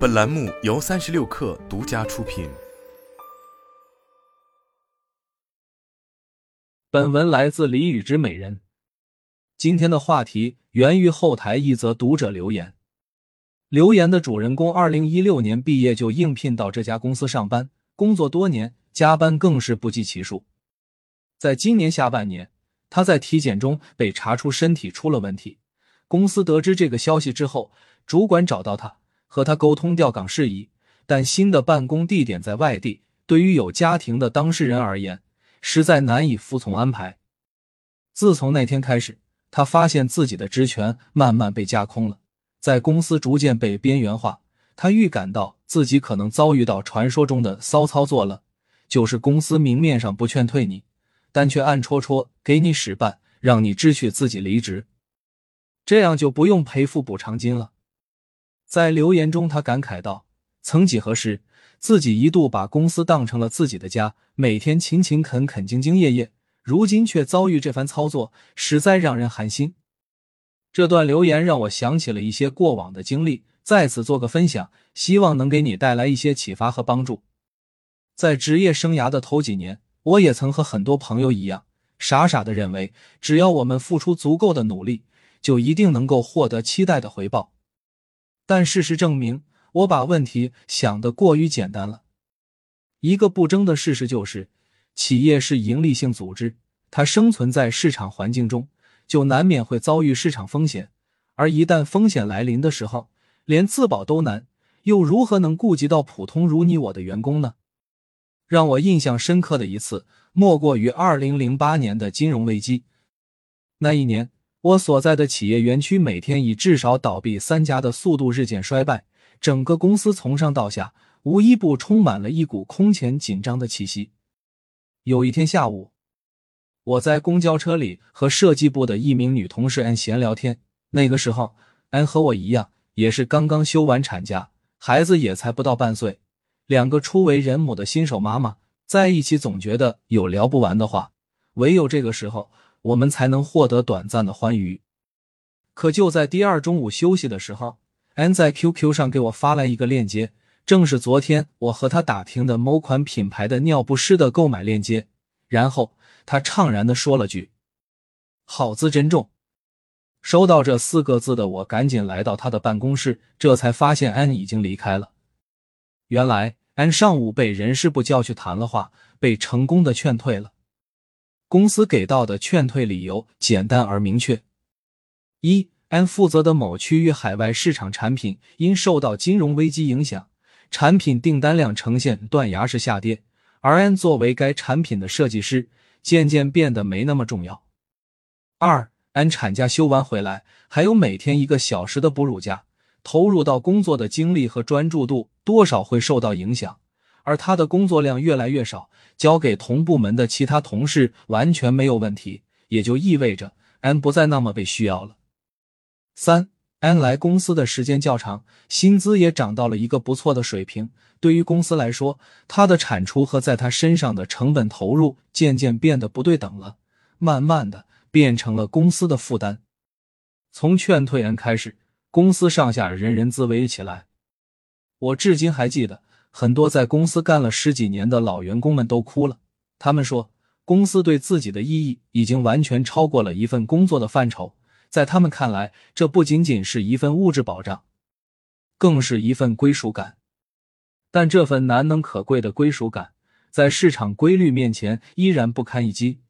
本栏目由三十六氪独家出品。本文来自李宇之美人。今天的话题源于后台一则读者留言。留言的主人公，二零一六年毕业就应聘到这家公司上班，工作多年，加班更是不计其数。在今年下半年，他在体检中被查出身体出了问题。公司得知这个消息之后，主管找到他。和他沟通调岗事宜，但新的办公地点在外地，对于有家庭的当事人而言，实在难以服从安排。自从那天开始，他发现自己的职权慢慢被架空了，在公司逐渐被边缘化。他预感到自己可能遭遇到传说中的骚操作了，就是公司明面上不劝退你，但却暗戳戳给你使绊，让你知趣自己离职，这样就不用赔付补偿金了。在留言中，他感慨道：“曾几何时，自己一度把公司当成了自己的家，每天勤勤恳恳、兢兢业业，如今却遭遇这番操作，实在让人寒心。”这段留言让我想起了一些过往的经历，在此做个分享，希望能给你带来一些启发和帮助。在职业生涯的头几年，我也曾和很多朋友一样，傻傻的认为，只要我们付出足够的努力，就一定能够获得期待的回报。但事实证明，我把问题想得过于简单了。一个不争的事实就是，企业是盈利性组织，它生存在市场环境中，就难免会遭遇市场风险。而一旦风险来临的时候，连自保都难，又如何能顾及到普通如你我的员工呢？让我印象深刻的一次，莫过于二零零八年的金融危机。那一年。我所在的企业园区每天以至少倒闭三家的速度日渐衰败，整个公司从上到下无一不充满了一股空前紧张的气息。有一天下午，我在公交车里和设计部的一名女同事安闲聊天。那个时候，安和我一样，也是刚刚休完产假，孩子也才不到半岁，两个初为人母的新手妈妈在一起，总觉得有聊不完的话。唯有这个时候。我们才能获得短暂的欢愉。可就在第二中午休息的时候，安在 QQ 上给我发来一个链接，正是昨天我和他打听的某款品牌的尿不湿的购买链接。然后他怅然的说了句：“好字珍重。”收到这四个字的我，赶紧来到他的办公室，这才发现安已经离开了。原来安上午被人事部叫去谈了话，被成功的劝退了。公司给到的劝退理由简单而明确：一，安负责的某区域海外市场产品因受到金融危机影响，产品订单量呈现断崖式下跌，而安作为该产品的设计师，渐渐变得没那么重要。二，安产假休完回来，还有每天一个小时的哺乳假，投入到工作的精力和专注度多少会受到影响。而他的工作量越来越少，交给同部门的其他同事完全没有问题，也就意味着安不再那么被需要了。三，安来公司的时间较长，薪资也涨到了一个不错的水平。对于公司来说，他的产出和在他身上的成本投入渐渐变得不对等了，慢慢的变成了公司的负担。从劝退安开始，公司上下人人自危起来。我至今还记得。很多在公司干了十几年的老员工们都哭了。他们说，公司对自己的意义已经完全超过了一份工作的范畴。在他们看来，这不仅仅是一份物质保障，更是一份归属感。但这份难能可贵的归属感，在市场规律面前依然不堪一击。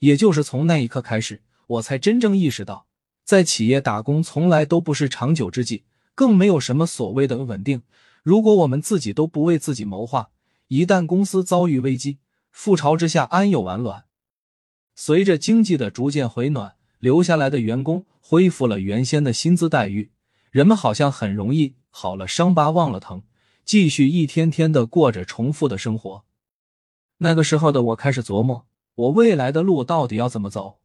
也就是从那一刻开始，我才真正意识到，在企业打工从来都不是长久之计，更没有什么所谓的稳定。如果我们自己都不为自己谋划，一旦公司遭遇危机，覆巢之下安有完卵？随着经济的逐渐回暖，留下来的员工恢复了原先的薪资待遇，人们好像很容易好了伤疤忘了疼，继续一天天的过着重复的生活。那个时候的我开始琢磨，我未来的路到底要怎么走？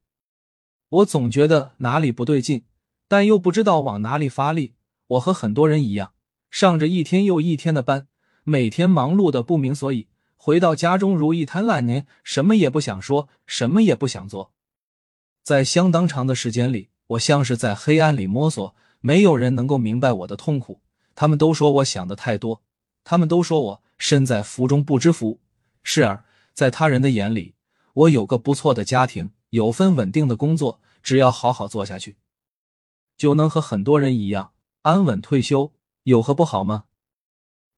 我总觉得哪里不对劲，但又不知道往哪里发力。我和很多人一样。上着一天又一天的班，每天忙碌的不明所以，回到家中如一滩烂泥，什么也不想说，什么也不想做。在相当长的时间里，我像是在黑暗里摸索，没有人能够明白我的痛苦。他们都说我想的太多，他们都说我身在福中不知福。是啊，在他人的眼里，我有个不错的家庭，有份稳定的工作，只要好好做下去，就能和很多人一样安稳退休，有何不好吗？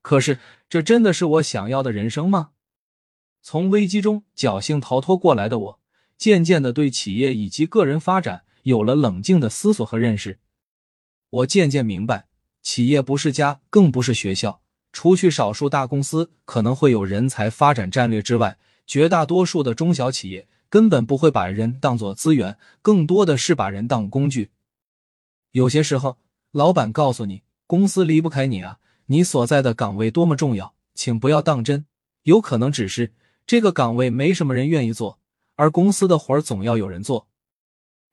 可是，这真的是我想要的人生吗？从危机中侥幸逃脱过来的我，渐渐的对企业以及个人发展有了冷静的思索和认识。我渐渐明白，企业不是家，更不是学校。除去少数大公司可能会有人才发展战略之外，绝大多数的中小企业根本不会把人当做资源，更多的是把人当工具。有些时候，老板告诉你公司离不开你啊，你所在的岗位多么重要，请不要当真。有可能只是这个岗位没什么人愿意做，而公司的活儿总要有人做。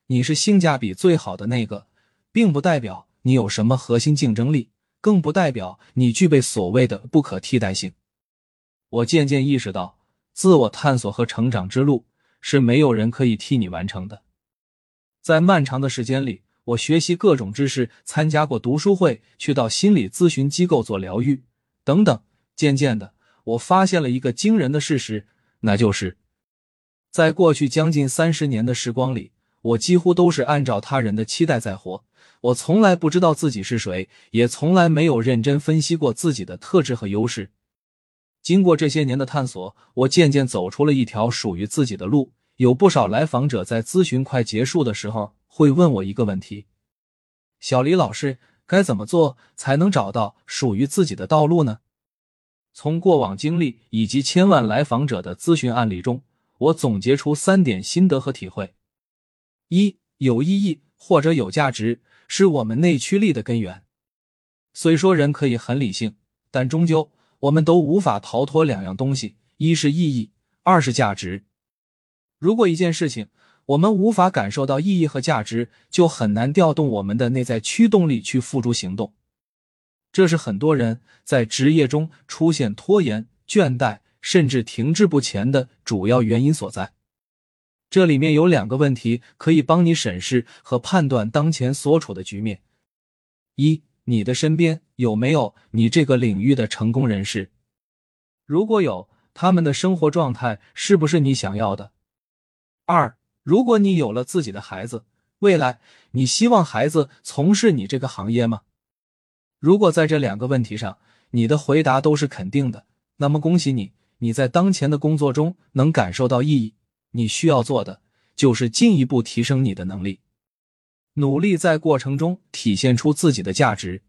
你是性价比最好的那个，并不代表你有什么核心竞争力。更不代表你具备所谓的不可替代性。我渐渐意识到，自我探索和成长之路是没有人可以替你完成的。在漫长的时间里，我学习各种知识，参加过读书会，去到心理咨询机构做疗愈，等等。渐渐的，我发现了一个惊人的事实，那就是在过去将近三十年的时光里，我几乎都是按照他人的期待在活。我从来不知道自己是谁，也从来没有认真分析过自己的特质和优势。经过这些年的探索，我渐渐走出了一条属于自己的路。有不少来访者在咨询快结束的时候，会问我一个问题：“小李老师，该怎么做才能找到属于自己的道路呢？”从过往经历以及千万来访者的咨询案例中，我总结出三点心得和体会：一、有意义或者有价值。是我们内驱力的根源。虽说人可以很理性，但终究我们都无法逃脱两样东西：一是意义，二是价值。如果一件事情我们无法感受到意义和价值，就很难调动我们的内在驱动力去付诸行动。这是很多人在职业中出现拖延、倦怠，甚至停滞不前的主要原因所在。这里面有两个问题可以帮你审视和判断当前所处的局面：一，你的身边有没有你这个领域的成功人士？如果有，他们的生活状态是不是你想要的？二，如果你有了自己的孩子，未来你希望孩子从事你这个行业吗？如果在这两个问题上你的回答都是肯定的，那么恭喜你，你在当前的工作中能感受到意义。你需要做的就是进一步提升你的能力，努力在过程中体现出自己的价值。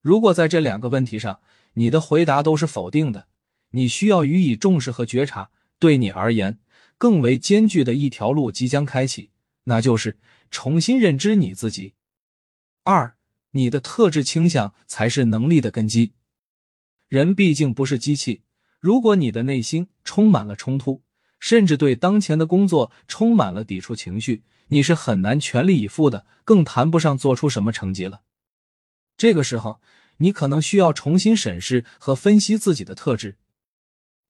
如果在这两个问题上你的回答都是否定的，你需要予以重视和觉察。对你而言，更为艰巨的一条路即将开启，那就是重新认知你自己。二，你的特质倾向才是能力的根基。人毕竟不是机器，如果你的内心充满了冲突。甚至对当前的工作充满了抵触情绪，你是很难全力以赴的，更谈不上做出什么成绩了。这个时候，你可能需要重新审视和分析自己的特质。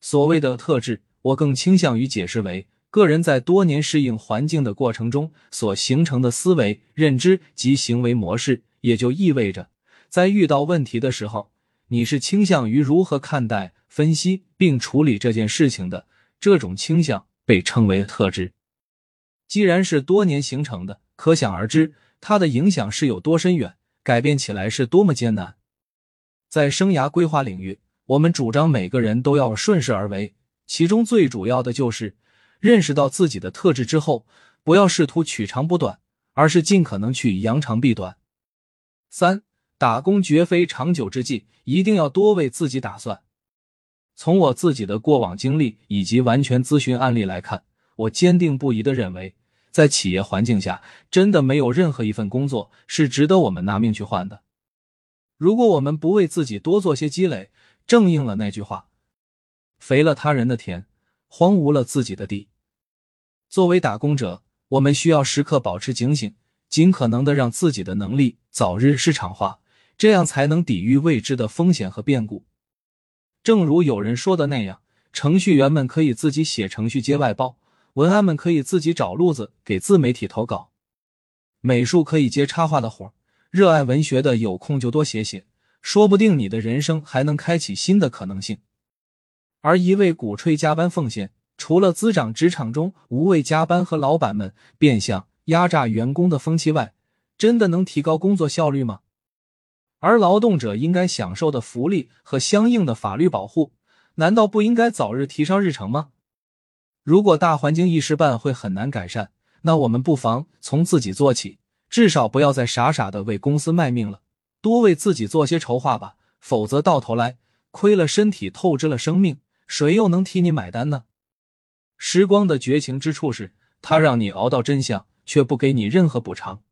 所谓的特质，我更倾向于解释为个人在多年适应环境的过程中所形成的思维、认知及行为模式。也就意味着，在遇到问题的时候，你是倾向于如何看待、分析并处理这件事情的。这种倾向被称为特质。既然是多年形成的，可想而知它的影响是有多深远，改变起来是多么艰难。在生涯规划领域，我们主张每个人都要顺势而为，其中最主要的就是认识到自己的特质之后，不要试图取长补短，而是尽可能去扬长避短。三，打工绝非长久之计，一定要多为自己打算。从我自己的过往经历以及完全咨询案例来看，我坚定不移的认为，在企业环境下，真的没有任何一份工作是值得我们拿命去换的。如果我们不为自己多做些积累，正应了那句话：“肥了他人的田，荒芜了自己的地。”作为打工者，我们需要时刻保持警醒，尽可能的让自己的能力早日市场化，这样才能抵御未知的风险和变故。正如有人说的那样，程序员们可以自己写程序接外包，文案们可以自己找路子给自媒体投稿，美术可以接插画的活热爱文学的有空就多写写，说不定你的人生还能开启新的可能性。而一味鼓吹加班奉献，除了滋长职场中无谓加班和老板们变相压榨员工的风气外，真的能提高工作效率吗？而劳动者应该享受的福利和相应的法律保护，难道不应该早日提上日程吗？如果大环境一时半会很难改善，那我们不妨从自己做起，至少不要再傻傻的为公司卖命了，多为自己做些筹划吧。否则到头来亏了身体，透支了生命，谁又能替你买单呢？时光的绝情之处是，它让你熬到真相，却不给你任何补偿。